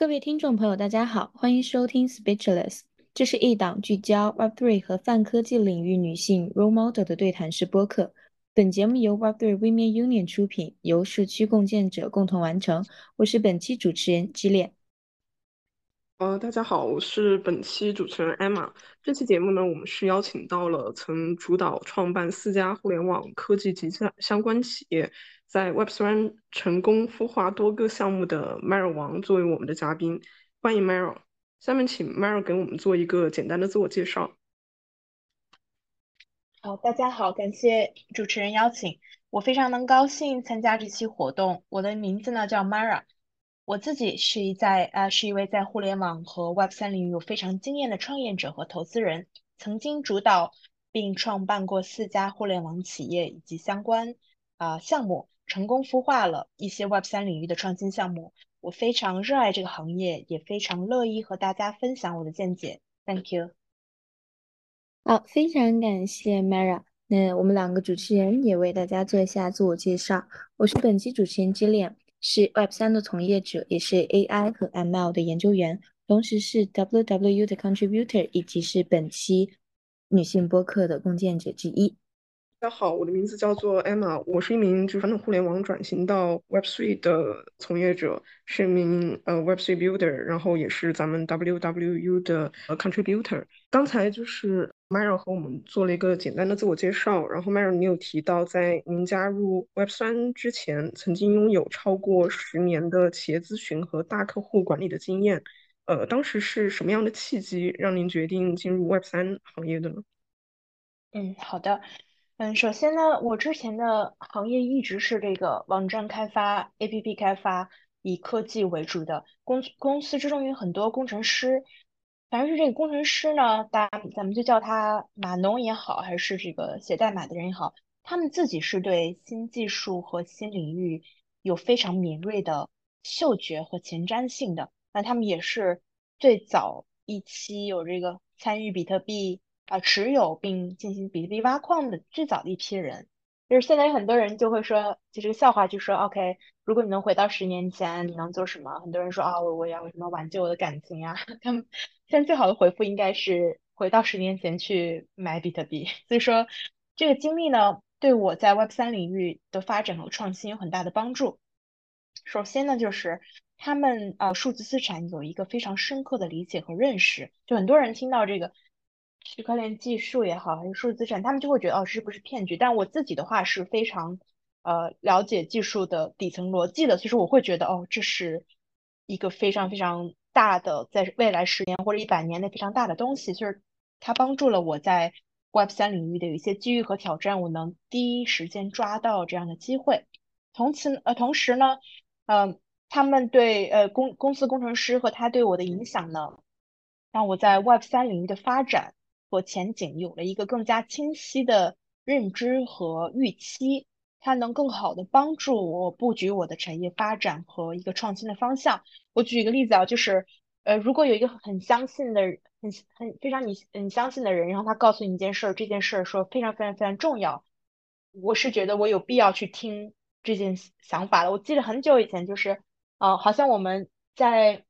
各位听众朋友，大家好，欢迎收听 Speechless，这是一档聚焦 Web3 和泛科技领域女性 role model 的对谈式播客。本节目由 Web3 Women Union 出品，由社区共建者共同完成。我是本期主持人之恋。呃，大家好，我是本期主持人 Emma。这期节目呢，我们是邀请到了曾主导创办四家互联网科技及相相关企业。在 Web3 成功孵化多个项目的 Maro 王作为我们的嘉宾，欢迎 Maro。下面请 Maro 给我们做一个简单的自我介绍。好，大家好，感谢主持人邀请，我非常能高兴参加这期活动。我的名字呢叫 Mara，我自己是一在呃是一位在互联网和 Web3 领域有非常经验的创业者和投资人，曾经主导并创办过四家互联网企业以及相关啊项目。成功孵化了一些 Web 三领域的创新项目，我非常热爱这个行业，也非常乐意和大家分享我的见解。Thank you。好，非常感谢 Mara。那我们两个主持人也为大家做一下自我介绍。我是本期主持人 Jillian，是 Web 三的从业者，也是 AI 和 ML 的研究员，同时是 WWU 的 contributor，以及是本期女性播客的共建者之一。大家好，我的名字叫做 Emma，我是一名就是传统互联网转型到 Web3 的从业者，是一名呃 Web3 builder，然后也是咱们 WWU 的呃 contributor。刚才就是 Mara 和我们做了一个简单的自我介绍，然后 Mara 你有提到在您加入 Web3 之前，曾经拥有超过十年的企业咨询和大客户管理的经验，呃，当时是什么样的契机让您决定进入 Web3 行业的呢？嗯，好的。嗯，首先呢，我之前的行业一直是这个网站开发、APP 开发，以科技为主的公公司之中有很多工程师，反正是这个工程师呢，大咱们就叫他码农也好，还是这个写代码的人也好，他们自己是对新技术和新领域有非常敏锐的嗅觉和前瞻性的，那他们也是最早一期有这个参与比特币。啊，持有并进行比特币挖矿的最早的一批人，就是现在有很多人就会说，就这个笑话，就说 OK，如果你能回到十年前，你能做什么？很多人说啊，我我要什么挽救我的感情呀？他们现在最好的回复应该是回到十年前去买比特币。所以说，这个经历呢，对我在 Web 三领域的发展和创新有很大的帮助。首先呢，就是他们呃数字资产有一个非常深刻的理解和认识，就很多人听到这个。区块链技术也好，还是数字资产，他们就会觉得哦，是不是骗局？但我自己的话是非常呃了解技术的底层逻辑的，其实我会觉得哦，这是一个非常非常大的，在未来十年或者一百年内非常大的东西，就是它帮助了我在 Web 三领域的有一些机遇和挑战，我能第一时间抓到这样的机会。同时呃，同时呢，嗯，他们对呃公公司工程师和他对我的影响呢，让我在 Web 三领域的发展。和前景有了一个更加清晰的认知和预期，它能更好的帮助我布局我的产业发展和一个创新的方向。我举一个例子啊，就是呃，如果有一个很相信的、很很非常你很相信的人，然后他告诉你一件事儿，这件事儿说非常非常非常重要，我是觉得我有必要去听这件想法的。我记得很久以前，就是呃，好像我们在。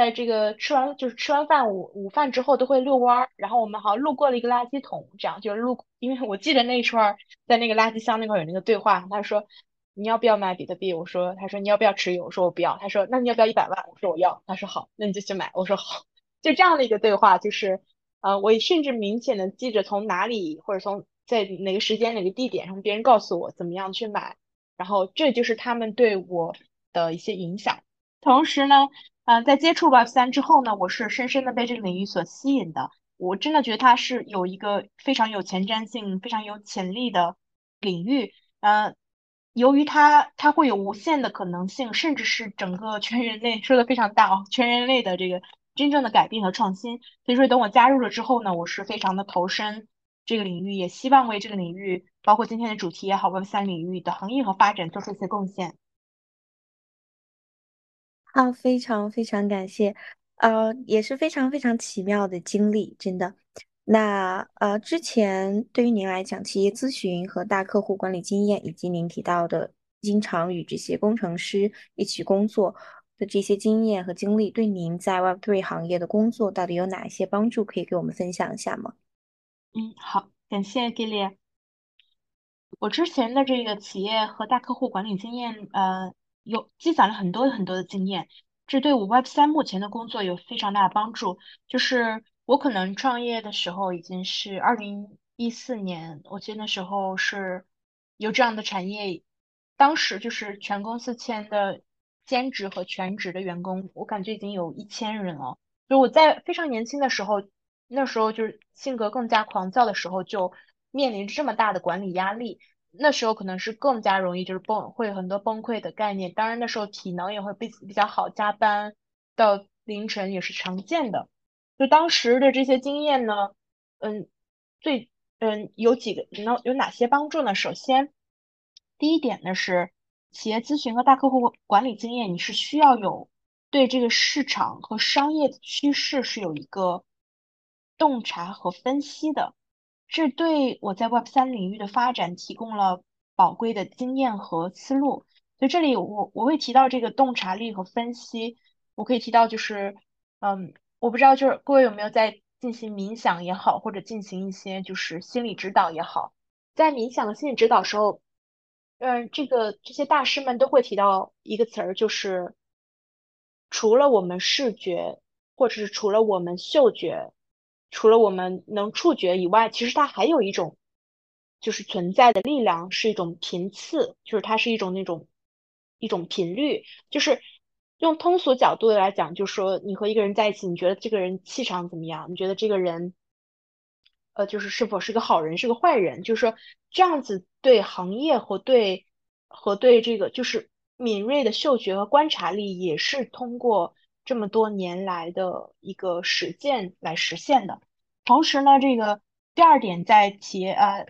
在这个吃完就是吃完饭午午饭之后都会遛弯儿，然后我们好像路过了一个垃圾桶，这样就路，因为我记得那一串在那个垃圾箱那块有那个对话，他说你要不要买比特币？我说，他说你要不要持有？我说我不要。他说那你要不要一百万？我说我要。他说好，那你就去买。我说好，就这样的一个对话，就是呃，我甚至明显的记着从哪里或者从在哪个时间哪个地点上别人告诉我怎么样去买，然后这就是他们对我的一些影响。同时呢。嗯，在接触 Web 三之后呢，我是深深的被这个领域所吸引的。我真的觉得它是有一个非常有前瞻性、非常有潜力的领域。呃，由于它它会有无限的可能性，甚至是整个全人类说的非常大哦，全人类的这个真正的改变和创新。所以说，等我加入了之后呢，我是非常的投身这个领域，也希望为这个领域，包括今天的主题也好，Web 三领域的行业和发展做出一些贡献。好，非常非常感谢，呃，也是非常非常奇妙的经历，真的。那呃，之前对于您来讲，企业咨询和大客户管理经验，以及您提到的经常与这些工程师一起工作，的这些经验和经历，对您在 Web Three 行业的工作到底有哪一些帮助？可以给我们分享一下吗？嗯，好，感谢 g i l l 我之前的这个企业和大客户管理经验，呃，有积攒了很多很多的经验，这对我 Web 三目前的工作有非常大的帮助。就是我可能创业的时候已经是二零一四年，我记得那时候是有这样的产业，当时就是全公司签的兼职和全职的员工，我感觉已经有一千人了。就我在非常年轻的时候，那时候就是性格更加狂躁的时候，就面临这么大的管理压力。那时候可能是更加容易，就是崩会很多崩溃的概念。当然那时候体能也会比比较好，加班到凌晨也是常见的。就当时的这些经验呢，嗯，最嗯有几个能有哪些帮助呢？首先，第一点呢是企业咨询和大客户管理经验，你是需要有对这个市场和商业趋势是有一个洞察和分析的。这对我在 Web 三领域的发展提供了宝贵的经验和思路。所以这里我我会提到这个洞察力和分析。我可以提到就是，嗯，我不知道就是各位有没有在进行冥想也好，或者进行一些就是心理指导也好，在冥想和心理指导时候，嗯，这个这些大师们都会提到一个词儿，就是除了我们视觉，或者是除了我们嗅觉。除了我们能触觉以外，其实它还有一种，就是存在的力量，是一种频次，就是它是一种那种一种频率。就是用通俗角度来讲，就是说你和一个人在一起，你觉得这个人气场怎么样？你觉得这个人，呃，就是是否是个好人，是个坏人？就是说这样子对行业和对和对这个就是敏锐的嗅觉和观察力，也是通过。这么多年来的一个实践来实现的。同时呢，这个第二点，在企业呃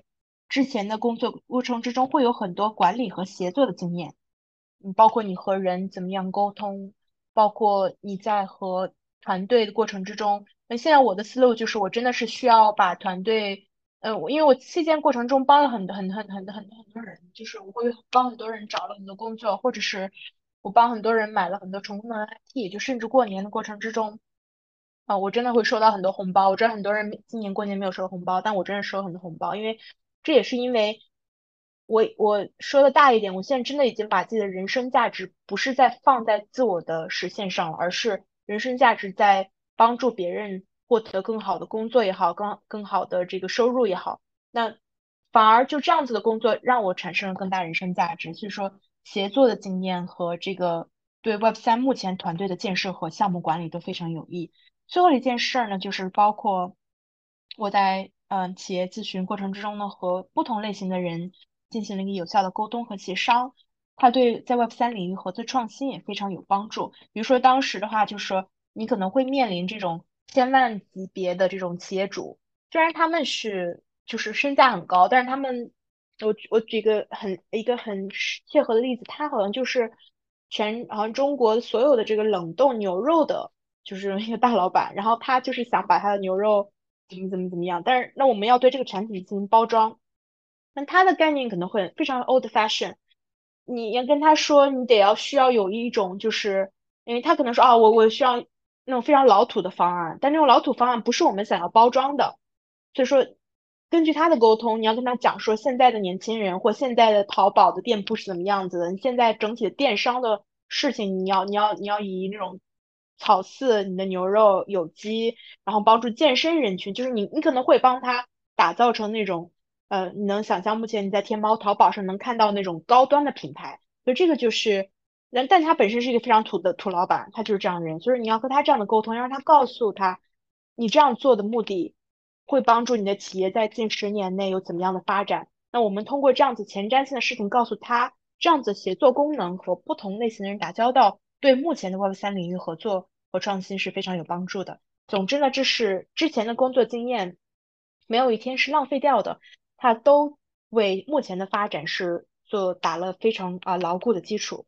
之前的工作过程之中，会有很多管理和协作的经验，嗯，包括你和人怎么样沟通，包括你在和团队的过程之中。那现在我的思路就是，我真的是需要把团队，呃，因为我期间过程中帮了很多很很很很很多人，就是我会帮很多人找了很多工作，或者是。我帮很多人买了很多重复的 IT，就甚至过年的过程之中，啊，我真的会收到很多红包。我知道很多人今年过年没有收红包，但我真的收了很多红包，因为这也是因为我我说的大一点，我现在真的已经把自己的人生价值不是在放在自我的实现上了，而是人生价值在帮助别人获得更好的工作也好，更更好的这个收入也好，那反而就这样子的工作让我产生了更大人生价值。所以说。协作的经验和这个对 Web 三目前团队的建设和项目管理都非常有益。最后一件事儿呢，就是包括我在嗯企业咨询过程之中呢，和不同类型的人进行了一个有效的沟通和协商，它对在 Web 三领域合作创新也非常有帮助。比如说当时的话，就是你可能会面临这种千万级别的这种企业主，虽然他们是就是身价很高，但是他们我我举个很一个很切合的例子，他好像就是全好像中国所有的这个冷冻牛肉的，就是 一个大老板，然后他就是想把他的牛肉怎么怎么怎么样，但是那我们要对这个产品进行包装，那他的概念可能会非常 old fashion，你要跟他说，你得要需要有一种就是，因为他可能说啊，我我需要那种非常老土的方案，但这种老土方案不是我们想要包装的，所以说。根据他的沟通，你要跟他讲说，现在的年轻人或现在的淘宝的店铺是怎么样子的？你现在整体的电商的事情，你要你要你要以那种草饲你的牛肉有机，然后帮助健身人群，就是你你可能会帮他打造成那种呃，你能想象目前你在天猫、淘宝上能看到那种高端的品牌，所以这个就是但，但他本身是一个非常土的土老板，他就是这样的人，所以你要和他这样的沟通，让他告诉他你这样做的目的。会帮助你的企业在近十年内有怎么样的发展？那我们通过这样子前瞻性的事情告诉他，这样子协作功能和不同类型的人打交道，对目前的 Web 三领域合作和创新是非常有帮助的。总之呢，这是之前的工作经验，没有一天是浪费掉的，它都为目前的发展是做打了非常啊牢固的基础。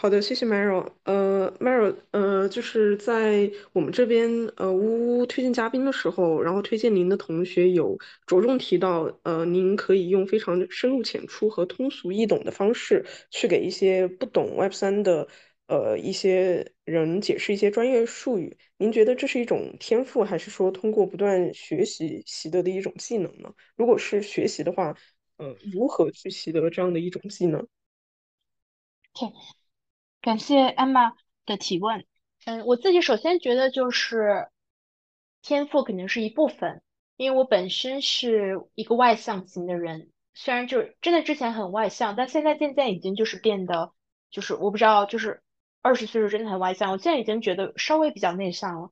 好的，谢谢 Meryl。呃，Meryl，呃，就是在我们这边呃呜呜推荐嘉宾的时候，然后推荐您的同学有着重提到，呃，您可以用非常深入浅出和通俗易懂的方式去给一些不懂 Web 三的呃一些人解释一些专业术语。您觉得这是一种天赋，还是说通过不断学习习得的一种技能呢？如果是学习的话，呃，如何去习得这样的一种技能？OK。感谢 Emma 的提问。嗯，我自己首先觉得就是天赋肯定是一部分，因为我本身是一个外向型的人，虽然就真的之前很外向，但现在渐渐已经就是变得就是我不知道，就是二十岁时候真的很外向，我现在已经觉得稍微比较内向了。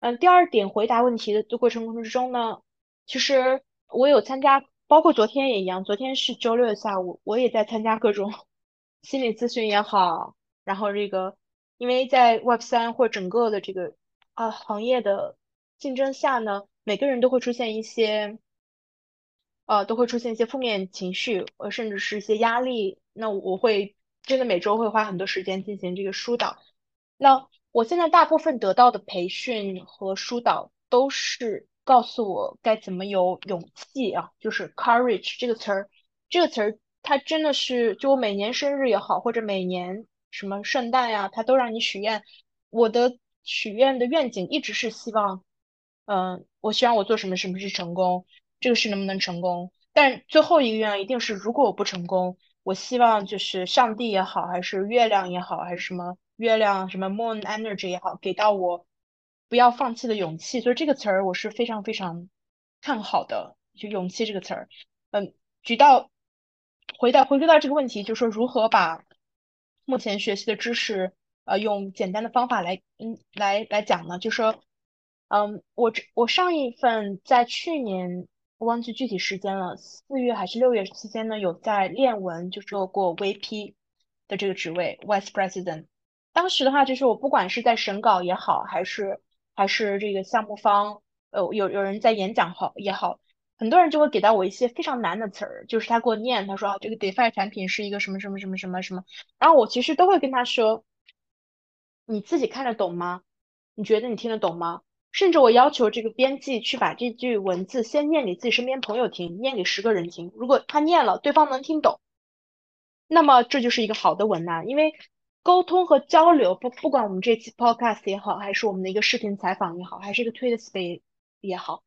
嗯，第二点回答问题的过程过程之中呢，其实我有参加，包括昨天也一样，昨天是周六的下午，我也在参加各种 心理咨询也好。然后这个，因为在 Web 三或整个的这个啊行业的竞争下呢，每个人都会出现一些，呃，都会出现一些负面情绪，呃，甚至是一些压力。那我会真的每周会花很多时间进行这个疏导。那我现在大部分得到的培训和疏导都是告诉我该怎么有勇气啊，就是 courage 这个词儿，这个词儿它真的是，就我每年生日也好，或者每年。什么圣诞呀，他都让你许愿。我的许愿的愿景一直是希望，嗯，我希望我做什么什么是成功，这个事能不能成功？但最后一个愿望一定是，如果我不成功，我希望就是上帝也好，还是月亮也好，还是什么月亮什么 moon energy 也好，给到我不要放弃的勇气。所以这个词儿我是非常非常看好的，就勇气这个词儿。嗯，举到回到回归到这个问题，就是说如何把。目前学习的知识，呃，用简单的方法来，嗯，来来讲呢，就说，嗯，我这我上一份在去年，我忘记具体时间了，四月还是六月期间呢，有在练文，就做过 VP 的这个职位，Vice President。当时的话，就是我不管是在审稿也好，还是还是这个项目方，呃，有有人在演讲好也好。很多人就会给到我一些非常难的词儿，就是他给我念，他说啊，这个 DeFi 产品是一个什么什么什么什么什么，然后我其实都会跟他说，你自己看得懂吗？你觉得你听得懂吗？甚至我要求这个编辑去把这句文字先念给自己身边朋友听，念给十个人听，如果他念了，对方能听懂，那么这就是一个好的文案，因为沟通和交流，不不管我们这期 Podcast 也好，还是我们的一个视频采访也好，还是一个 Twitter Space 也好。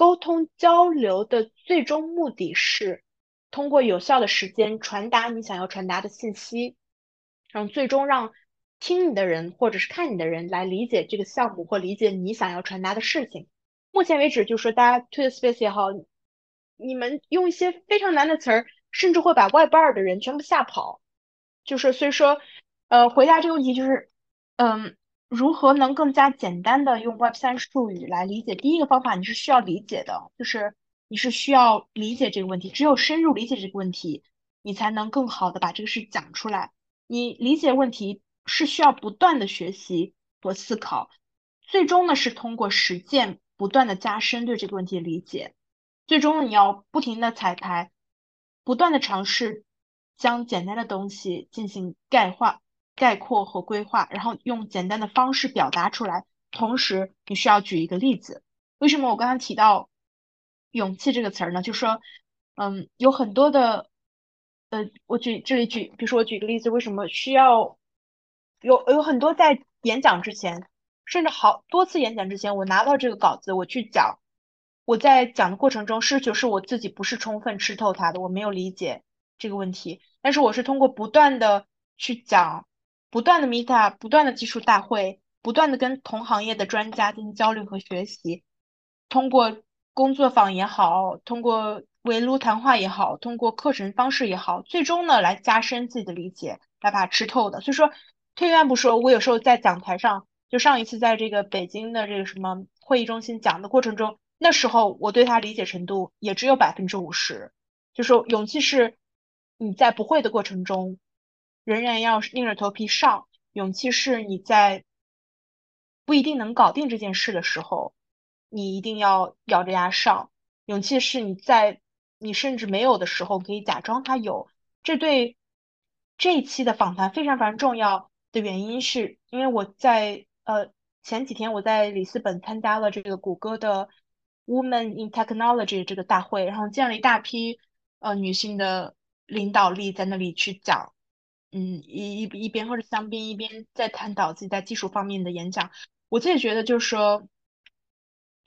沟通交流的最终目的是通过有效的时间传达你想要传达的信息，然后最终让听你的人或者是看你的人来理解这个项目或理解你想要传达的事情。目前为止，就是说大家推的 space 也好，你们用一些非常难的词儿，甚至会把外班的人全部吓跑。就是所以说，呃，回答这个问题就是，嗯。如何能更加简单的用 Web 三术语来理解？第一个方法你是需要理解的，就是你是需要理解这个问题。只有深入理解这个问题，你才能更好的把这个事讲出来。你理解问题是需要不断的学习和思考，最终呢是通过实践不断的加深对这个问题的理解。最终你要不停的彩排，不断的尝试将简单的东西进行概化。概括和规划，然后用简单的方式表达出来。同时，你需要举一个例子。为什么我刚刚提到勇气这个词儿呢？就说，嗯，有很多的，呃，我举这里举，比如说我举个例子，为什么需要有有很多在演讲之前，甚至好多次演讲之前，我拿到这个稿子，我去讲，我在讲的过程中，是就是我自己不是充分吃透它的，我没有理解这个问题，但是我是通过不断的去讲。不断的 meet up，不断的技术大会，不断的跟同行业的专家进行交流和学习，通过工作坊也好，通过围炉谈话也好，通过课程方式也好，最终呢来加深自己的理解，来把它吃透的。所以说，退一万步说，我有时候在讲台上，就上一次在这个北京的这个什么会议中心讲的过程中，那时候我对他理解程度也只有百分之五十。就说勇气是你在不会的过程中。仍然要硬着头皮上，勇气是你在不一定能搞定这件事的时候，你一定要咬着牙上。勇气是你在你甚至没有的时候，可以假装它有。这对这一期的访谈非常非常重要。的原因是因为我在呃前几天我在里斯本参加了这个谷歌的 Women in Technology 这个大会，然后见了一大批呃女性的领导力在那里去讲，嗯一一一边喝着香槟一边在探讨自己在技术方面的演讲，我自己觉得就是说，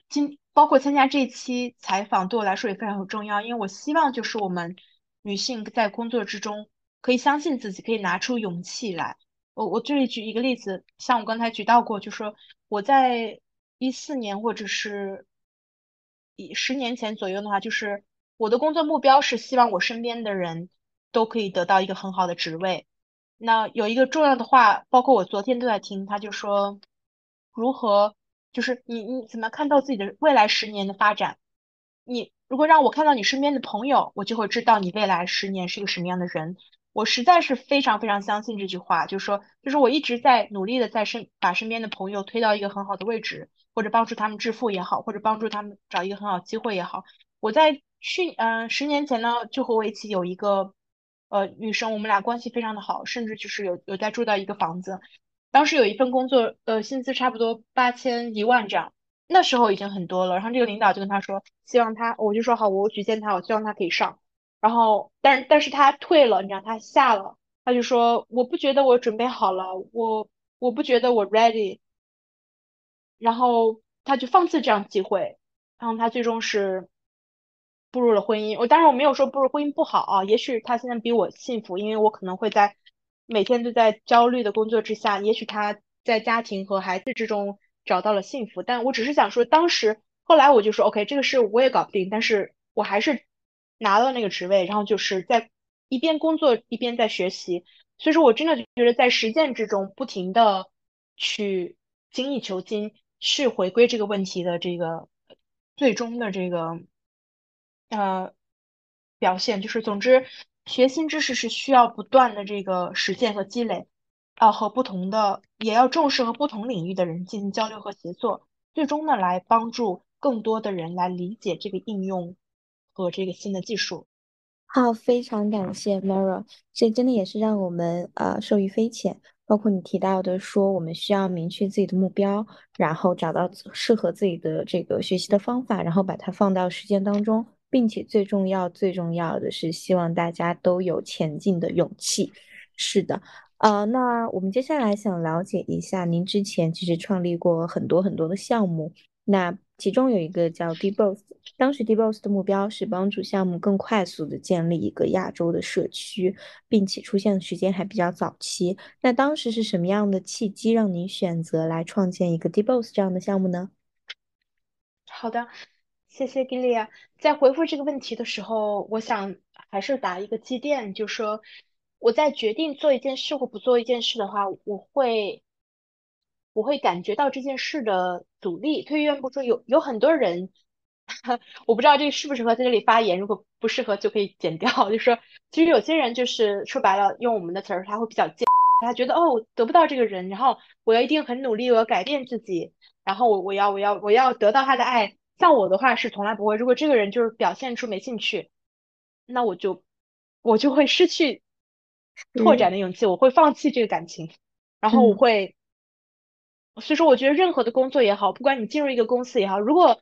今包括参加这期采访对我来说也非常重要，因为我希望就是我们女性在工作之中可以相信自己，可以拿出勇气来。我我这里举一个例子，像我刚才举到过，就说我在一四年或者是一十年前左右的话，就是我的工作目标是希望我身边的人都可以得到一个很好的职位。那有一个重要的话，包括我昨天都在听，他就说如何就是你你怎么看到自己的未来十年的发展？你如果让我看到你身边的朋友，我就会知道你未来十年是一个什么样的人。我实在是非常非常相信这句话，就是说，就是我一直在努力的在身把身边的朋友推到一个很好的位置，或者帮助他们致富也好，或者帮助他们找一个很好机会也好。我在去嗯十年前呢，就和我一起有一个呃女生，我们俩关系非常的好，甚至就是有有在住到一个房子。当时有一份工作，呃，薪资差不多八千一万这样，那时候已经很多了。然后这个领导就跟他说，希望他，我就说好，我举荐他，我希望他可以上。然后，但但是他退了，你知道他下了，他就说我不觉得我准备好了，我我不觉得我 ready，然后他就放弃这样机会，然后他最终是步入了婚姻。我当然我没有说步入婚姻不好啊，也许他现在比我幸福，因为我可能会在每天都在焦虑的工作之下，也许他在家庭和孩子之中找到了幸福。但我只是想说，当时后来我就说 OK，这个事我也搞不定，但是我还是。拿到那个职位，然后就是在一边工作一边在学习，所以说我真的觉得在实践之中不停的去精益求精，去回归这个问题的这个最终的这个呃表现。就是总之，学新知识是需要不断的这个实践和积累，啊，和不同的也要重视和不同领域的人进行交流和协作，最终呢来帮助更多的人来理解这个应用。和这个新的技术，好，非常感谢 Mara，这真的也是让我们呃受益匪浅。包括你提到的说，我们需要明确自己的目标，然后找到适合自己的这个学习的方法，然后把它放到实践当中，并且最重要最重要的是，希望大家都有前进的勇气。是的，呃，那我们接下来想了解一下，您之前其实创立过很多很多的项目，那。其中有一个叫 DBoss，当时 DBoss 的目标是帮助项目更快速的建立一个亚洲的社区，并且出现的时间还比较早期。那当时是什么样的契机让您选择来创建一个 DBoss 这样的项目呢？好的，谢谢 Gilia。在回复这个问题的时候，我想还是打一个积淀，就说我在决定做一件事或不做一件事的话，我会。我会感觉到这件事的阻力。退一万步说，有有很多人，我不知道这个适不适合在这里发言。如果不适合，就可以剪掉。就说，其实有些人就是说白了，用我们的词儿，他会比较贱，他觉得哦，得不到这个人，然后我要一定很努力，我要改变自己，然后我我要我要我要得到他的爱。像我的话是从来不会。如果这个人就是表现出没兴趣，那我就我就会失去拓展的勇气，我会放弃这个感情，然后我会。所以说，我觉得任何的工作也好，不管你进入一个公司也好，如果，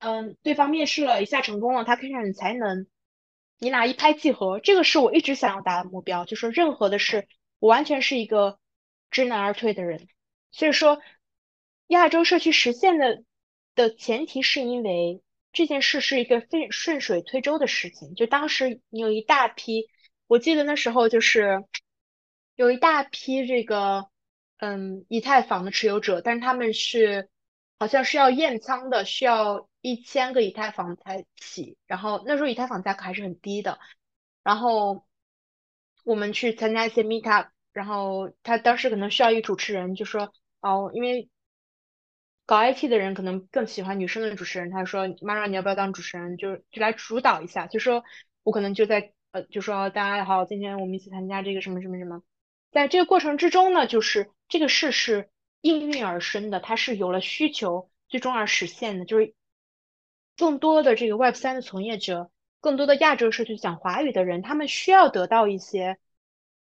嗯，对方面试了一下成功了，他看上你才能，你俩一拍即合，这个是我一直想要达的目标。就说任何的事，我完全是一个知难而退的人。所以说，亚洲社区实现的的前提是因为这件事是一个非顺水推舟的事情。就当时你有一大批，我记得那时候就是有一大批这个。嗯，以太坊的持有者，但是他们是好像是要验仓的，需要一千个以太坊才起。然后那时候以太坊价格还是很低的。然后我们去参加一些 meetup，然后他当时可能需要一个主持人，就说哦，因为搞 IT 的人可能更喜欢女生的主持人，他说 Mara 你要不要当主持人？就就来主导一下，就说我可能就在呃，就说大家好，今天我们一起参加这个什么什么什么。在这个过程之中呢，就是这个事是应运而生的，它是有了需求，最终而实现的。就是更多的这个 Web 三的从业者，更多的亚洲社区讲华语的人，他们需要得到一些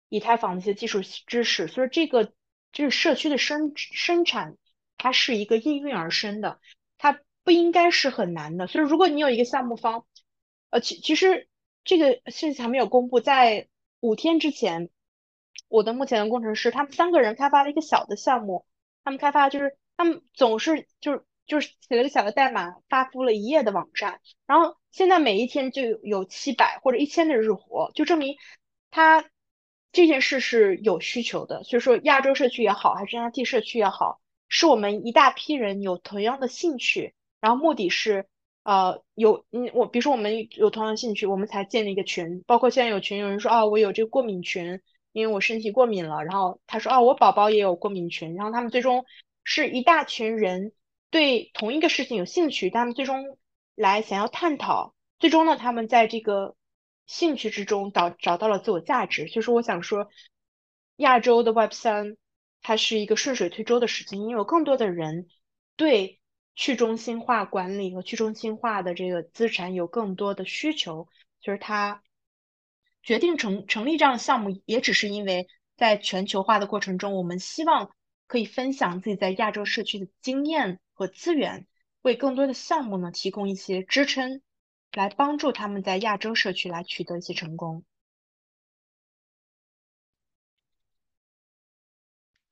以太坊的一些技术知识，所以这个就是社区的生生产，它是一个应运而生的，它不应该是很难的。所以如果你有一个项目方，呃，其其实这个信息还没有公布，在五天之前，我的目前的工程师他们三个人开发了一个小的项目，他们开发就是他们总是就是就是写了个小的代码，发布了一页的网站，然后现在每一天就有七百或者一千的日活，就证明他这件事是有需求的。所以说，亚洲社区也好，还是 NFT 社区也好，是我们一大批人有同样的兴趣，然后目的是。呃，有嗯，我比如说我们有同样的兴趣，我们才建了一个群。包括现在有群，有人说哦，我有这个过敏群，因为我身体过敏了。然后他说哦，我宝宝也有过敏群。然后他们最终是一大群人对同一个事情有兴趣，他们最终来想要探讨。最终呢，他们在这个兴趣之中找找到了自我价值。所以说，我想说，亚洲的 Web 三它是一个顺水推舟的事情，因为有更多的人对。去中心化管理和去中心化的这个资产有更多的需求，就是他决定成成立这样的项目，也只是因为在全球化的过程中，我们希望可以分享自己在亚洲社区的经验和资源，为更多的项目呢提供一些支撑，来帮助他们在亚洲社区来取得一些成功。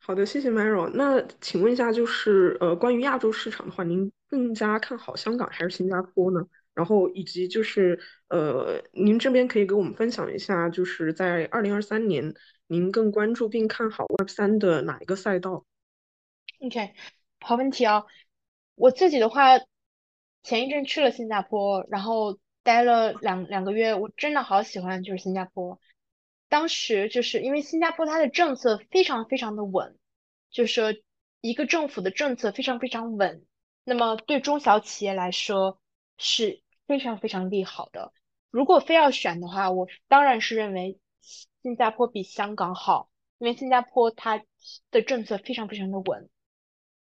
好的，谢谢 Maro。那请问一下，就是呃，关于亚洲市场的话，您更加看好香港还是新加坡呢？然后以及就是呃，您这边可以给我们分享一下，就是在二零二三年，您更关注并看好 Web 三的哪一个赛道？OK，好问题啊。我自己的话，前一阵去了新加坡，然后待了两两个月，我真的好喜欢就是新加坡。当时就是因为新加坡它的政策非常非常的稳，就是说一个政府的政策非常非常稳，那么对中小企业来说是非常非常利好的。如果非要选的话，我当然是认为新加坡比香港好，因为新加坡它的政策非常非常的稳，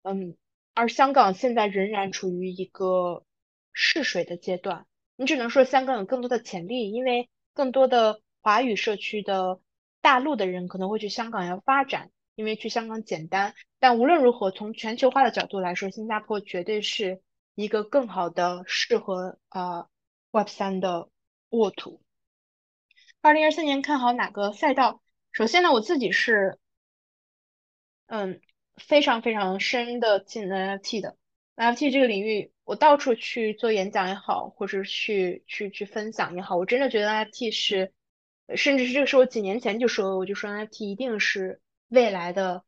嗯，而香港现在仍然处于一个试水的阶段。你只能说香港有更多的潜力，因为更多的。华语社区的大陆的人可能会去香港要发展，因为去香港简单。但无论如何，从全球化的角度来说，新加坡绝对是一个更好的适合呃 Web 三的沃土。二零二三年看好哪个赛道？首先呢，我自己是嗯非常非常深的进 NFT 的 NFT 这个领域，我到处去做演讲也好，或者去去去分享也好，我真的觉得 NFT 是。甚至是这个是我几年前就说，我就说 NFT 一定是未来的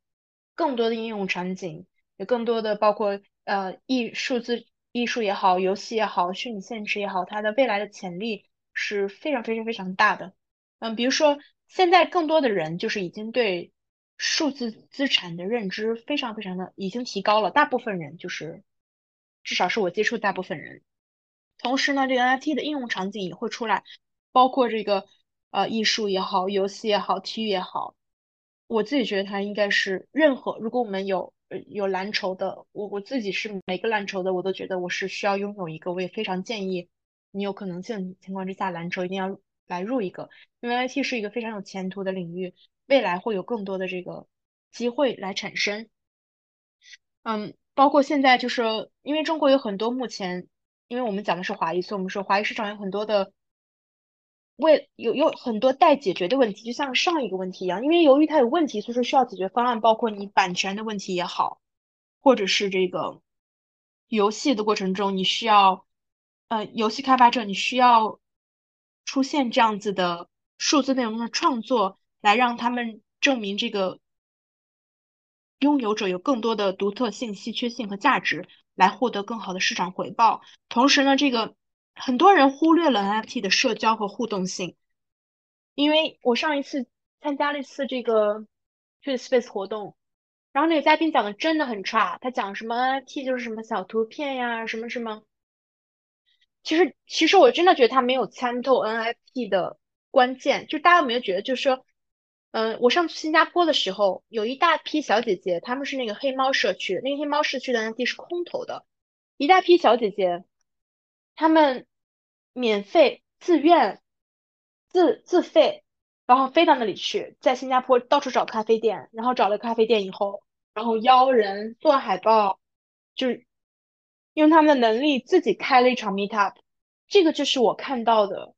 更多的应用场景，有更多的包括呃艺数字艺术也好，游戏也好，虚拟现实也好，它的未来的潜力是非常非常非常大的。嗯，比如说现在更多的人就是已经对数字资产的认知非常非常的已经提高了，大部分人就是至少是我接触大部分人。同时呢，这个 NFT 的应用场景也会出来，包括这个。呃，艺术也好，游戏也好，体育也好，我自己觉得它应该是任何。如果我们有有蓝筹的，我我自己是每个蓝筹的，我都觉得我是需要拥有一个。我也非常建议你有可能性情况之下，蓝筹一定要来入一个，因为 IT 是一个非常有前途的领域，未来会有更多的这个机会来产生。嗯，包括现在就是因为中国有很多目前，因为我们讲的是华裔，所以我们说华裔市场有很多的。为有有很多待解决的问题，就像上一个问题一样，因为由于它有问题，所以说需要解决方案，包括你版权的问题也好，或者是这个游戏的过程中，你需要呃，游戏开发者你需要出现这样子的数字内容的创作，来让他们证明这个拥有者有更多的独特性、稀缺性和价值，来获得更好的市场回报。同时呢，这个。很多人忽略了 NFT 的社交和互动性，因为我上一次参加了一次这个 t w i Space 活动，然后那个嘉宾讲的真的很差，他讲什么 NFT 就是什么小图片呀，什么什么。其实，其实我真的觉得他没有参透 NFT 的关键。就大家有没有觉得，就是说，嗯，我上次新加坡的时候，有一大批小姐姐，他们是那个黑猫社区，那个黑猫社区的 NFT 是空投的，一大批小姐姐。他们免费、自愿、自自费然后飞到那里去，在新加坡到处找咖啡店，然后找了咖啡店以后，然后邀人做海报，就是用他们的能力自己开了一场 meetup，这个就是我看到的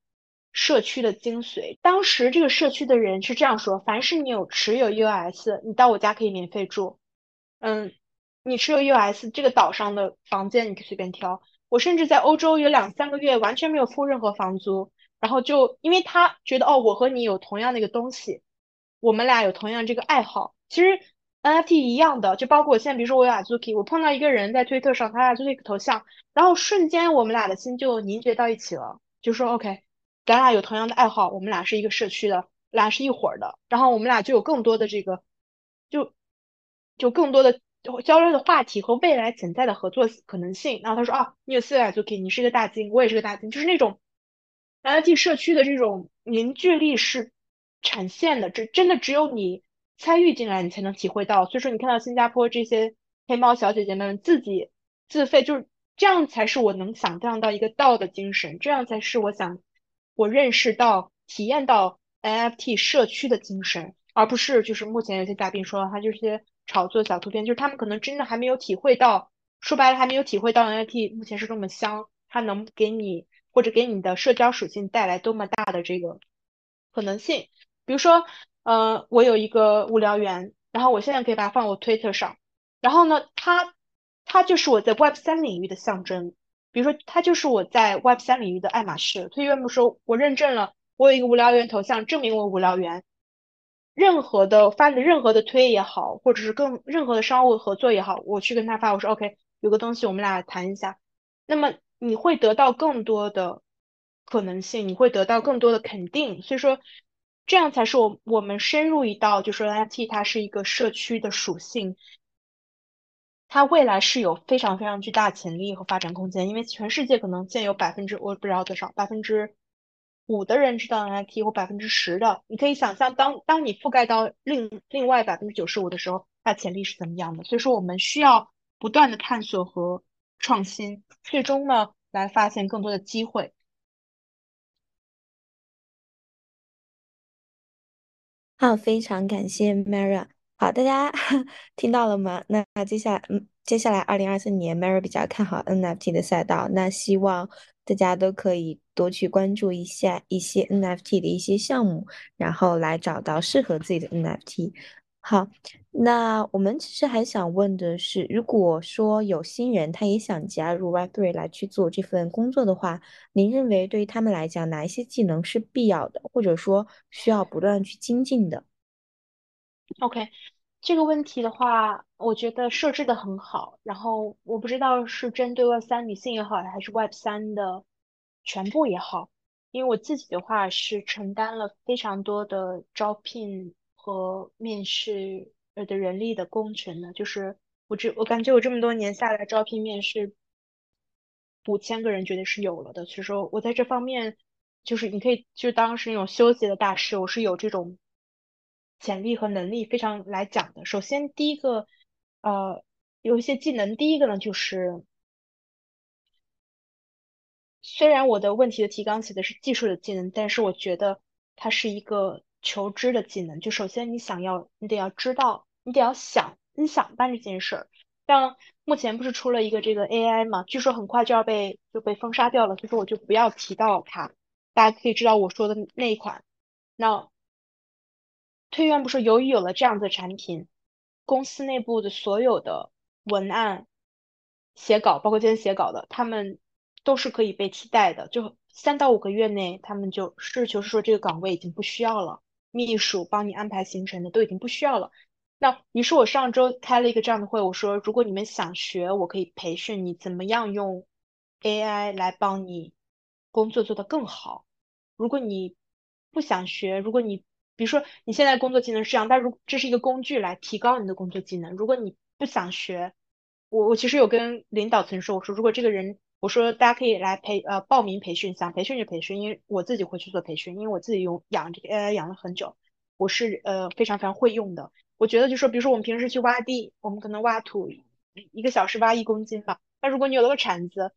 社区的精髓。当时这个社区的人是这样说：凡是你有持有 US，你到我家可以免费住。嗯，你持有 US 这个岛上的房间你可以随便挑。我甚至在欧洲有两三个月完全没有付任何房租。然后就因为他觉得哦，我和你有同样的一个东西，我们俩有同样这个爱好。其实 NFT 一样的，就包括我现在，比如说我有 Azuki，我碰到一个人在推特上，他 Azuki 头像，然后瞬间我们俩的心就凝结到一起了，就说 OK，咱俩有同样的爱好，我们俩是一个社区的，俩是一伙儿的，然后我们俩就有更多的这个，就就更多的交流的话题和未来潜在的合作可能性。然后他说啊，你有四个 Azuki，你是一个大金，我也是个大金，就是那种。NFT 社区的这种凝聚力是产现的，这真的只有你参与进来，你才能体会到。所以说，你看到新加坡这些黑猫小姐姐们自己自费，就是这样才是我能想象到一个道的精神，这样才是我想我认识到、体验到 NFT 社区的精神，而不是就是目前有些嘉宾说他就是些炒作小图片，就是他们可能真的还没有体会到，说白了还没有体会到 NFT 目前是这么香，它能给你。或者给你的社交属性带来多么大的这个可能性？比如说，呃，我有一个无聊猿，然后我现在可以把它放我 Twitter 上，然后呢，它它就是我在 Web 三领域的象征。比如说，它就是我在 Web 三领域的爱马仕。推愿不说，我认证了，我有一个无聊猿头像，证明我无聊猿。任何的发的任何的推也好，或者是更任何的商务合作也好，我去跟他发，我说 OK，有个东西我们俩谈一下。那么。你会得到更多的可能性，你会得到更多的肯定，所以说这样才是我我们深入一道，就是 NFT 它是一个社区的属性，它未来是有非常非常巨大潜力和发展空间，因为全世界可能现有百分之我不知道多少百分之五的人知道 NFT 或百分之十的，你可以想象当当你覆盖到另另外百分之九十五的时候，它潜力是怎么样的？所以说我们需要不断的探索和。创新，最终呢，来发现更多的机会。好，非常感谢 Mara。好，大家 听到了吗？那接下来，嗯，接下来二零二四年，Mara 比较看好 NFT 的赛道。那希望大家都可以多去关注一下一些 NFT 的一些项目，然后来找到适合自己的 NFT。好，那我们其实还想问的是，如果说有新人他也想加入 Web3 来去做这份工作的话，您认为对于他们来讲，哪一些技能是必要的，或者说需要不断去精进的？OK，这个问题的话，我觉得设置的很好。然后我不知道是针对 Web3 女性也好，还是 Web3 的全部也好，因为我自己的话是承担了非常多的招聘。和面试呃的人力的工程呢，就是我这我感觉我这么多年下来招聘面试五千个人绝对是有了的，所以说我在这方面就是你可以就当是那种休息的大师，我是有这种潜力和能力非常来讲的。首先第一个呃有一些技能，第一个呢就是虽然我的问题的提纲写的是技术的技能，但是我觉得它是一个。求知的技能，就首先你想要，你得要知道，你得要想，你想办这件事儿。像目前不是出了一个这个 AI 嘛，据说很快就要被就被封杀掉了，所以说我就不要提到它。大家可以知道我说的那一款。那推愿不是由于有了这样的产品，公司内部的所有的文案写稿，包括今天写稿的，他们都是可以被替代的，就三到五个月内，他们就实事求是说这个岗位已经不需要了。秘书帮你安排行程的都已经不需要了。那于是我上周开了一个这样的会，我说如果你们想学，我可以培训你怎么样用 AI 来帮你工作做得更好。如果你不想学，如果你比如说你现在工作技能是这样，但如这是一个工具来提高你的工作技能。如果你不想学，我我其实有跟领导曾说，我说如果这个人。我说大家可以来培呃报名培训，想培训就培训，因为我自己会去做培训，因为我自己用养这个 AI 养了很久，我是呃非常非常会用的。我觉得就说，比如说我们平时去挖地，我们可能挖土一个小时挖一公斤吧，那如果你有了个铲子，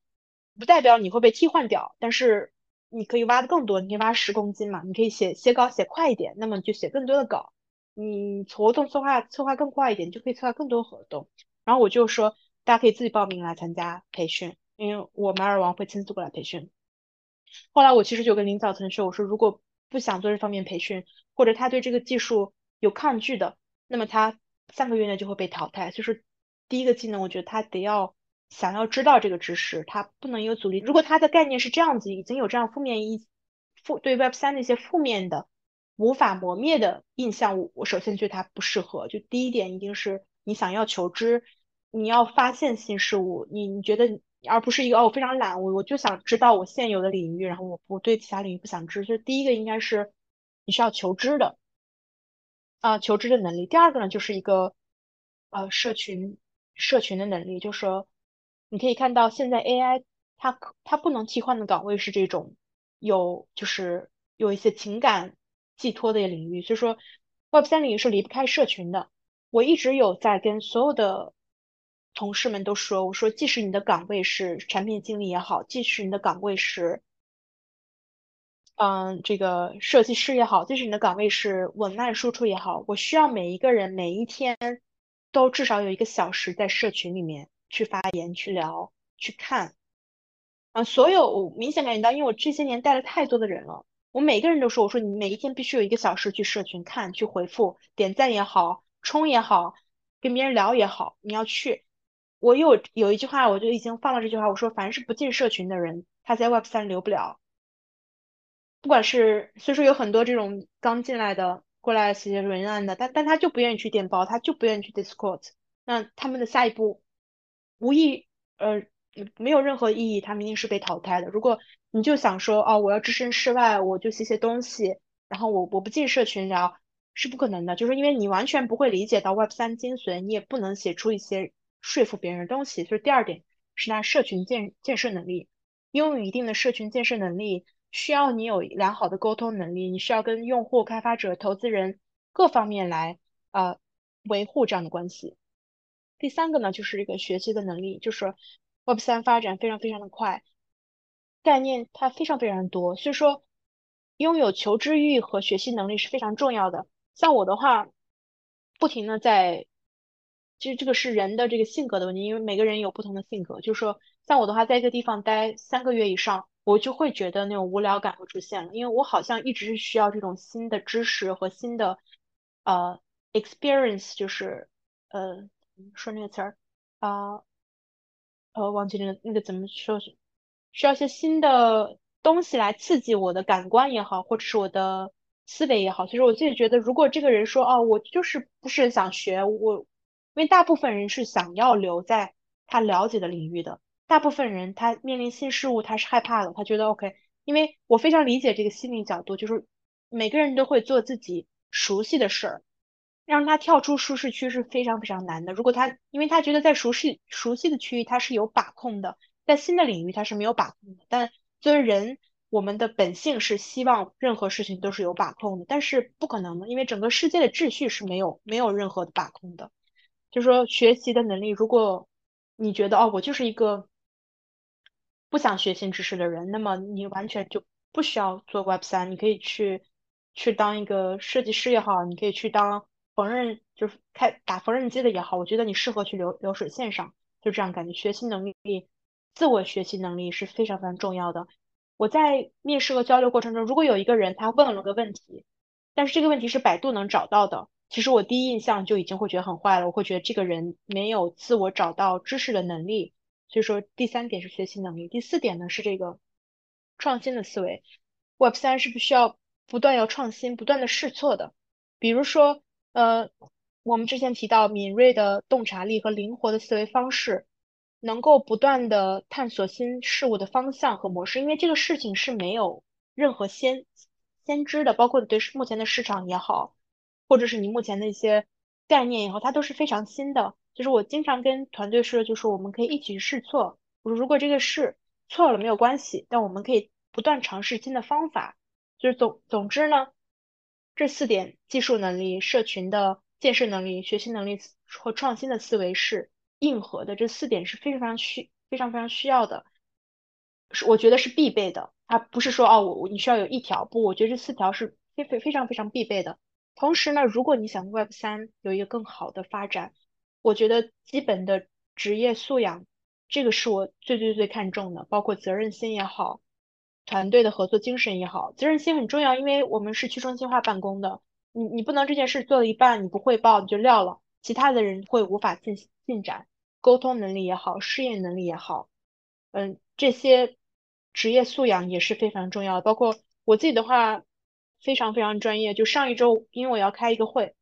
不代表你会被替换掉，但是你可以挖的更多，你可以挖十公斤嘛，你可以写写稿写快一点，那么你就写更多的稿。你活动策划策划更快一点，你就可以策划更多活动。然后我就说，大家可以自己报名来参加培训，因为我马尔王会亲自过来培训。后来我其实就跟林早晨说，我说如果不想做这方面培训，或者他对这个技术有抗拒的，那么他三个月内就会被淘汰。就是第一个技能，我觉得他得要想要知道这个知识，他不能有阻力。如果他的概念是这样子，已经有这样负面一负对 Web 三的一些负面的。无法磨灭的印象，我我首先觉得它不适合。就第一点，一定是你想要求知，你要发现新事物，你你觉得，而不是一个哦，我非常懒，我我就想知道我现有的领域，然后我我对其他领域不想知。就第一个应该是你需要求知的啊，求知的能力。第二个呢，就是一个呃社群社群的能力，就是说你可以看到现在 AI 它它不能替换的岗位是这种有就是有一些情感。寄托的领域，所以说 Web 三领域是离不开社群的。我一直有在跟所有的同事们都说，我说即使你的岗位是产品经理也好，即使你的岗位是嗯这个设计师也好，即使你的岗位是文案输出也好，我需要每一个人每一天都至少有一个小时在社群里面去发言、去聊、去看。啊，所有我明显感觉到，因为我这些年带了太多的人了。我每个人都说，我说你每一天必须有一个小时去社群看、去回复、点赞也好、冲也好、跟别人聊也好，你要去。我有有一句话，我就已经放了这句话，我说凡是不进社群的人，他在 Web 三留不了。不管是，所以说有很多这种刚进来的过来写文案的，但但他就不愿意去电报，他就不愿意去 Discord，那他们的下一步无意呃。没有任何意义，他们一定是被淘汰的。如果你就想说，哦，我要置身事外，我就写写东西，然后我我不进社群聊，是不可能的。就是因为你完全不会理解到 Web 三精髓，你也不能写出一些说服别人的东西。所以第二点是那社群建建设能力，拥有一定的社群建设能力，需要你有良好的沟通能力，你需要跟用户、开发者、投资人各方面来呃维护这样的关系。第三个呢，就是这个学习的能力，就是。Web 三发展非常非常的快，概念它非常非常多，所以说拥有求知欲和学习能力是非常重要的。像我的话，不停的在，其实这个是人的这个性格的问题，因为每个人有不同的性格。就是说，像我的话，在一个地方待三个月以上，我就会觉得那种无聊感会出现了，因为我好像一直是需要这种新的知识和新的呃 experience，就是呃说那个词儿啊。呃，忘记那个那个怎么说？需要一些新的东西来刺激我的感官也好，或者是我的思维也好。所以说，我自己觉得，如果这个人说，哦，我就是不是很想学，我，因为大部分人是想要留在他了解的领域的，大部分人他面临新事物他是害怕的，他觉得 OK，因为我非常理解这个心理角度，就是每个人都会做自己熟悉的事儿。让他跳出舒适区是非常非常难的。如果他，因为他觉得在熟悉熟悉的区域他是有把控的，在新的领域他是没有把控的。但作为人，我们的本性是希望任何事情都是有把控的，但是不可能的，因为整个世界的秩序是没有没有任何的把控的。就是说，学习的能力，如果你觉得哦，我就是一个不想学新知识的人，那么你完全就不需要做 Web 三，你可以去去当一个设计师也好，你可以去当。缝纫就是开打缝纫机的也好，我觉得你适合去流流水线上，就这样感觉。学习能力、自我学习能力是非常非常重要的。我在面试和交流过程中，如果有一个人他问了个问题，但是这个问题是百度能找到的，其实我第一印象就已经会觉得很坏了，我会觉得这个人没有自我找到知识的能力。所以说，第三点是学习能力，第四点呢是这个创新的思维。Web 三是不需要不断要创新、不断的试错的，比如说。呃，我们之前提到敏锐的洞察力和灵活的思维方式，能够不断的探索新事物的方向和模式，因为这个事情是没有任何先先知的，包括你对目前的市场也好，或者是你目前的一些概念也好，它都是非常新的。就是我经常跟团队说，就是我们可以一起试错，我说如果这个试错了没有关系，但我们可以不断尝试新的方法。就是总总之呢。这四点：技术能力、社群的建设能力、学习能力和创新的思维是硬核的。这四点是非常非常需、非常非常需要的，是我觉得是必备的。它不是说哦，我你需要有一条，不，我觉得这四条是非非非常非常必备的。同时呢，如果你想 Web 三有一个更好的发展，我觉得基本的职业素养，这个是我最最最看重的，包括责任心也好，团队的合作精神也好。责任心很重要，因为我们是去中心化办公的，你你不能这件事做了一半你不汇报你就撂了，其他的人会无法进进展。沟通能力也好，适应能力也好，嗯，这些职业素养也是非常重要的。包括我自己的话，非常非常专业。就上一周，因为我要开一个会，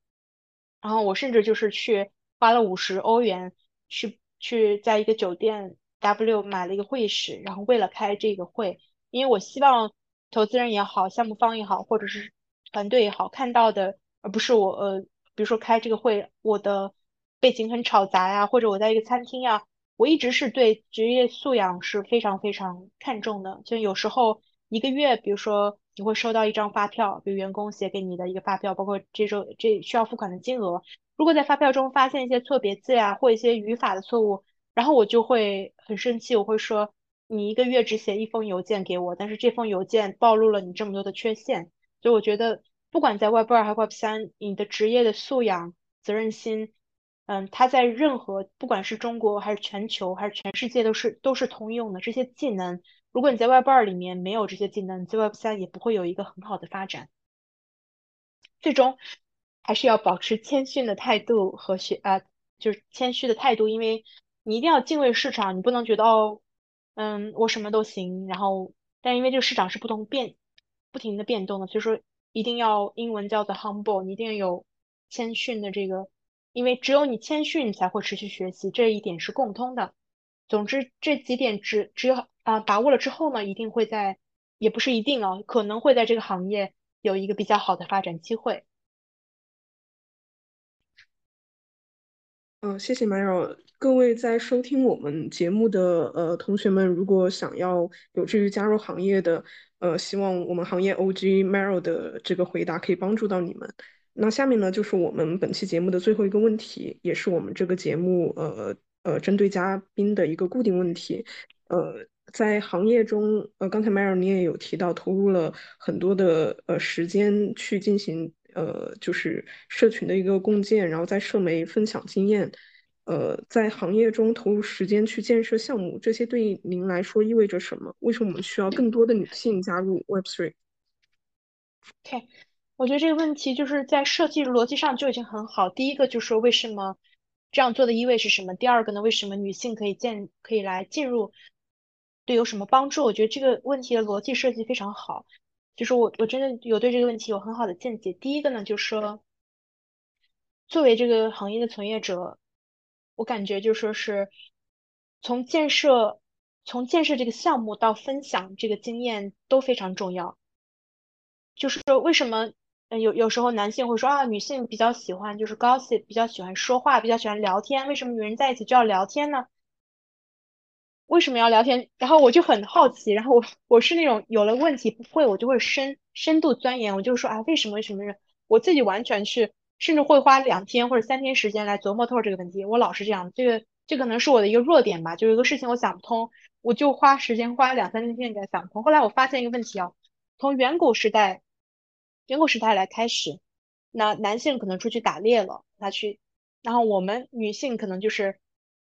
然后我甚至就是去花了五十欧元去去在一个酒店 W 买了一个会议室，然后为了开这个会，因为我希望投资人也好，项目方也好，或者是团队也好，看到的而不是我呃，比如说开这个会，我的。背景很吵杂呀，或者我在一个餐厅呀，我一直是对职业素养是非常非常看重的。就有时候一个月，比如说你会收到一张发票，比如员工写给你的一个发票，包括这周这需要付款的金额。如果在发票中发现一些错别字呀，或一些语法的错误，然后我就会很生气，我会说你一个月只写一封邮件给我，但是这封邮件暴露了你这么多的缺陷。所以我觉得，不管在 Web 二还是 Web 三，你的职业的素养、责任心。嗯，它在任何不管是中国还是全球还是全世界都是都是通用的这些技能。如果你在 Web 二里面没有这些技能，你在 Web 三也不会有一个很好的发展。最终还是要保持谦逊的态度和学啊，就是谦虚的态度，因为你一定要敬畏市场，你不能觉得哦，嗯，我什么都行。然后，但因为这个市场是不同变不停的变动的，所以说一定要英文叫做 humble，你一定要有谦逊的这个。因为只有你谦逊，你才会持续学习，这一点是共通的。总之，这几点只只有啊把握了之后呢，一定会在，也不是一定哦，可能会在这个行业有一个比较好的发展机会。嗯，谢谢 Maro。各位在收听我们节目的呃同学们，如果想要有志于加入行业的，呃，希望我们行业 OG Maro 的这个回答可以帮助到你们。那下面呢，就是我们本期节目的最后一个问题，也是我们这个节目呃呃针对嘉宾的一个固定问题。呃，在行业中，呃，刚才 Mary 你也有提到，投入了很多的呃时间去进行呃就是社群的一个共建，然后在社媒分享经验。呃，在行业中投入时间去建设项目，这些对您来说意味着什么？为什么我们需要更多的女性加入 Web3？OK。我觉得这个问题就是在设计逻辑上就已经很好。第一个就是说为什么这样做的意味是什么？第二个呢，为什么女性可以建可以来进入，对有什么帮助？我觉得这个问题的逻辑设计非常好。就是我我真的有对这个问题有很好的见解。第一个呢，就是说作为这个行业的从业者，我感觉就说是从建设从建设这个项目到分享这个经验都非常重要。就是说为什么？有有时候男性会说啊，女性比较喜欢就是 gossip，比较喜欢说话，比较喜欢聊天。为什么女人在一起就要聊天呢？为什么要聊天？然后我就很好奇，然后我我是那种有了问题不会，我就会深深度钻研。我就说啊，为什么为什么？我自己完全是，甚至会花两天或者三天时间来琢磨透这个问题。我老是这样，这个这可能是我的一个弱点吧。就有一个事情我想不通，我就花时间花两三天给想不通。后来我发现一个问题啊，从远古时代。远古时代来开始，那男性可能出去打猎了，他去，然后我们女性可能就是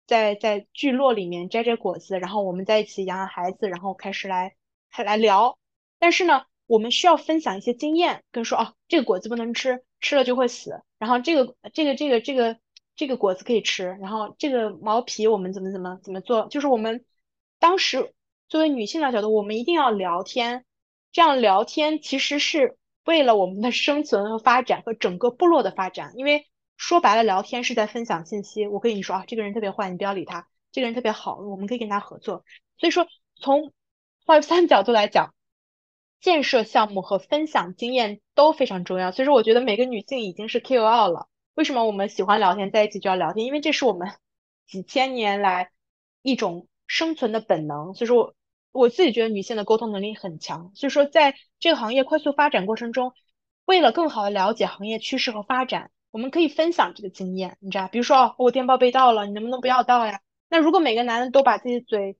在在聚落里面摘摘果子，然后我们在一起养养孩子，然后开始来来聊。但是呢，我们需要分享一些经验，跟说哦，这个果子不能吃，吃了就会死。然后这个这个这个这个这个果子可以吃，然后这个毛皮我们怎么怎么怎么做？就是我们当时作为女性的角度，我们一定要聊天，这样聊天其实是。为了我们的生存和发展和整个部落的发展，因为说白了，聊天是在分享信息。我跟你说啊，这个人特别坏，你不要理他；这个人特别好，我们可以跟他合作。所以说，从 Web 三角度来讲，建设项目和分享经验都非常重要。所以说，我觉得每个女性已经是 KOL 了。为什么我们喜欢聊天，在一起就要聊天？因为这是我们几千年来一种生存的本能。所以说。我我自己觉得女性的沟通能力很强，所以说在这个行业快速发展过程中，为了更好的了解行业趋势和发展，我们可以分享这个经验，你知道，比如说哦我电报被盗了，你能不能不要盗呀？那如果每个男的都把自己嘴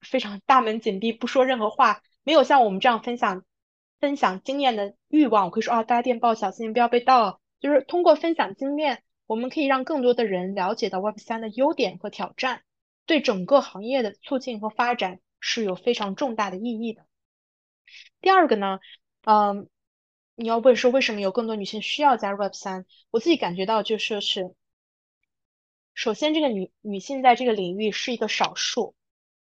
非常大门紧闭，不说任何话，没有像我们这样分享分享经验的欲望。我可以说啊，大家电报小心不要被盗。就是通过分享经验，我们可以让更多的人了解到 Web 三的优点和挑战，对整个行业的促进和发展是有非常重大的意义的。第二个呢，嗯，你要问说为什么有更多女性需要加入 Web 三？我自己感觉到就说是，首先这个女女性在这个领域是一个少数。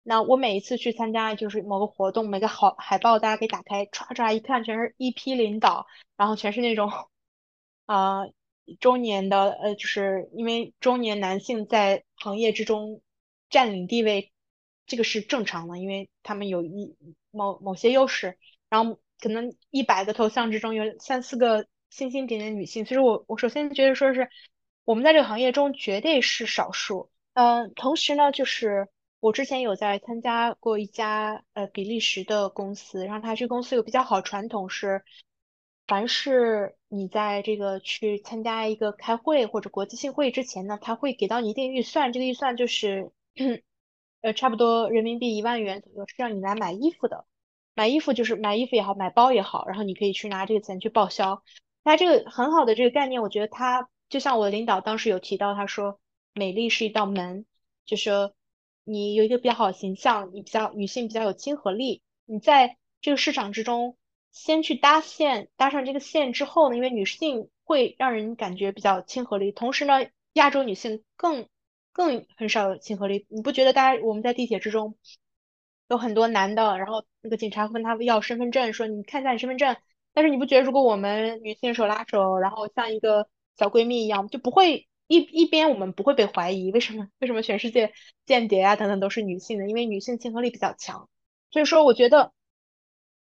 那我每一次去参加就是某个活动，每个好海报大家可以打开，唰唰一看，全是一批领导，然后全是那种啊中年的，呃，就是因为中年男性在行业之中占领地位，这个是正常的，因为他们有一某某些优势，然后可能一百个头像之中有三四个星星点点女性，其实我我首先觉得说是我们在这个行业中绝对是少数，嗯，同时呢就是。我之前有在参加过一家呃比利时的公司，然后他这公司有比较好传统是，凡是你在这个去参加一个开会或者国际性会议之前呢，他会给到你一定预算，这个预算就是 呃差不多人民币一万元左右，是让你来买衣服的，买衣服就是买衣服也好，买包也好，然后你可以去拿这个钱去报销。他这个很好的这个概念，我觉得他就像我领导当时有提到，他说美丽是一道门，就说。你有一个比较好的形象，你比较女性比较有亲和力，你在这个市场之中先去搭线，搭上这个线之后呢，因为女性会让人感觉比较亲和力，同时呢，亚洲女性更更很少有亲和力。你不觉得大家我们在地铁之中有很多男的，然后那个警察问他要身份证，说你看一下你身份证，但是你不觉得如果我们女性手拉手，然后像一个小闺蜜一样，就不会。一一边我们不会被怀疑，为什么？为什么全世界间谍啊等等都是女性的？因为女性亲和力比较强。所以说，我觉得，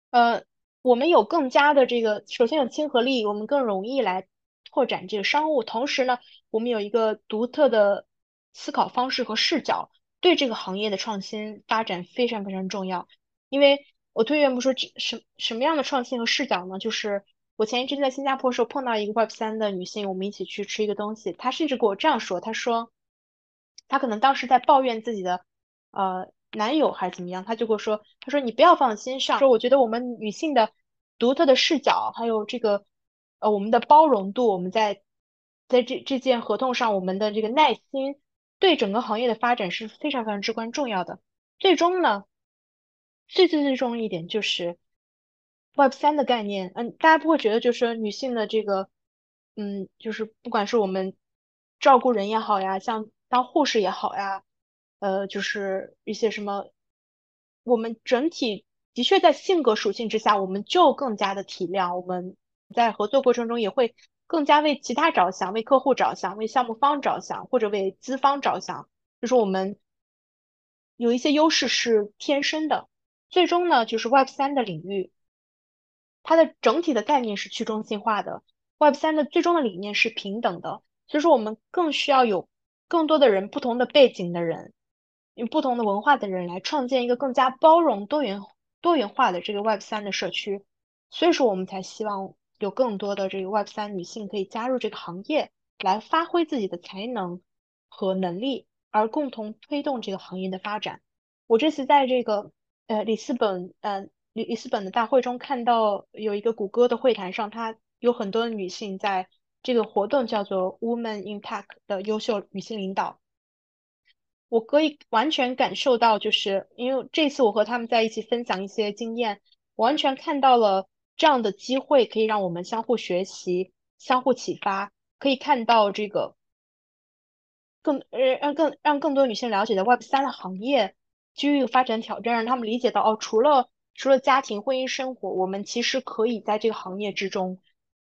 呃，我们有更加的这个，首先有亲和力，我们更容易来拓展这个商务。同时呢，我们有一个独特的思考方式和视角，对这个行业的创新发展非常非常重要。因为我推荐不说什什么样的创新和视角呢？就是。我前一阵在新加坡时候碰到一个 Web 三的女性，我们一起去吃一个东西，她甚至跟我这样说：“她说，她可能当时在抱怨自己的呃男友还是怎么样，她就跟我说，她说你不要放心上，说我觉得我们女性的独特的视角，还有这个呃我们的包容度，我们在在这这件合同上我们的这个耐心，对整个行业的发展是非常非常至关重要的。最终呢，最最最重要一点就是。” Web 三的概念，嗯，大家不会觉得就是女性的这个，嗯，就是不管是我们照顾人也好呀，像当护士也好呀，呃，就是一些什么，我们整体的确在性格属性之下，我们就更加的体谅，我们在合作过程中也会更加为其他着想，为客户着想，为项目方着想，或者为资方着想，就是我们有一些优势是天生的。最终呢，就是 Web 三的领域。它的整体的概念是去中心化的，Web 三的最终的理念是平等的，所以说我们更需要有更多的人，不同的背景的人，有不同的文化的人来创建一个更加包容、多元、多元化的这个 Web 三的社区，所以说我们才希望有更多的这个 Web 三女性可以加入这个行业，来发挥自己的才能和能力，而共同推动这个行业的发展。我这次在这个呃里斯本，嗯。里里斯本的大会中看到有一个谷歌的会谈上，它有很多女性在这个活动叫做 Women in Tech 的优秀女性领导。我可以完全感受到，就是因为这次我和他们在一起分享一些经验，完全看到了这样的机会可以让我们相互学习、相互启发，可以看到这个更呃让更让更多女性了解的 Web 三的行业机遇发展挑战，让他们理解到哦，除了除了家庭、婚姻生活，我们其实可以在这个行业之中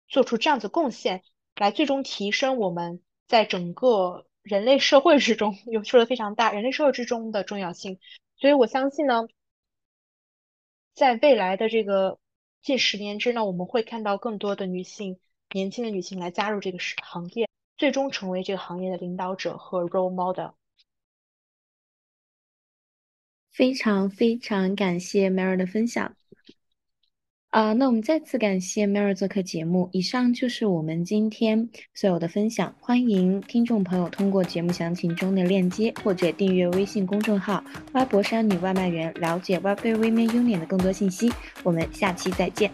做出这样子贡献，来最终提升我们在整个人类社会之中有说的非常大，人类社会之中的重要性。所以我相信呢，在未来的这个近十年之内，我们会看到更多的女性、年轻的女性来加入这个行业，最终成为这个行业的领导者和 role model。非常非常感谢 Mary 的分享。啊，那我们再次感谢 Mary 做客节目。以上就是我们今天所有的分享。欢迎听众朋友通过节目详情中的链接，或者订阅微信公众号“歪脖山女外卖员”，了解 Web3 Women Union 的更多信息。我们下期再见。